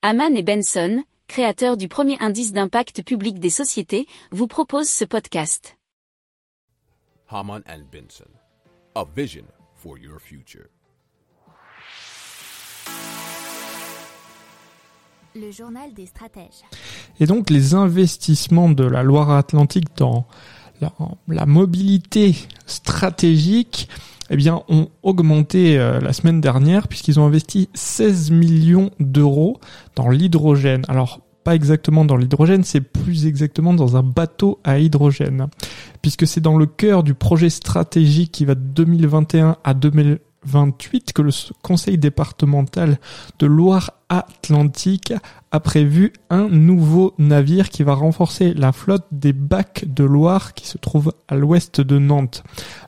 Haman et Benson, créateurs du premier indice d'impact public des sociétés, vous proposent ce podcast. Haman and Benson, a vision for your future. Le journal des stratèges. Et donc les investissements de la Loire-Atlantique dans la, la, mobilité stratégique eh bien, ont augmenté euh, la semaine dernière puisqu'ils ont investi 16 millions d'euros dans l'hydrogène. Alors, pas exactement dans l'hydrogène, c'est plus exactement dans un bateau à hydrogène. Puisque c'est dans le cœur du projet stratégique qui va de 2021 à 2028 que le conseil départemental de Loire-Atlantique a prévu un nouveau navire qui va renforcer la flotte des bacs de Loire qui se trouve à l'ouest de Nantes.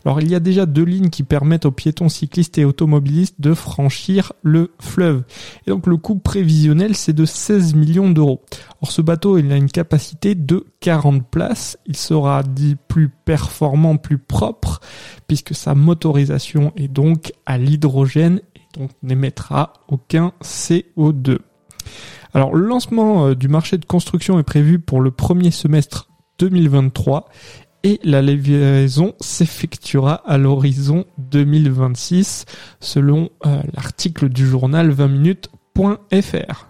Alors il y a déjà deux lignes qui permettent aux piétons cyclistes et automobilistes de franchir le fleuve. Et donc le coût prévisionnel c'est de 16 millions d'euros. Or ce bateau il a une capacité de 40 places. Il sera dit plus performant, plus propre puisque sa motorisation est donc à l'hydrogène donc n'émettra aucun CO2. Alors, le lancement euh, du marché de construction est prévu pour le premier semestre 2023 et la livraison s'effectuera à l'horizon 2026 selon euh, l'article du journal 20minutes.fr.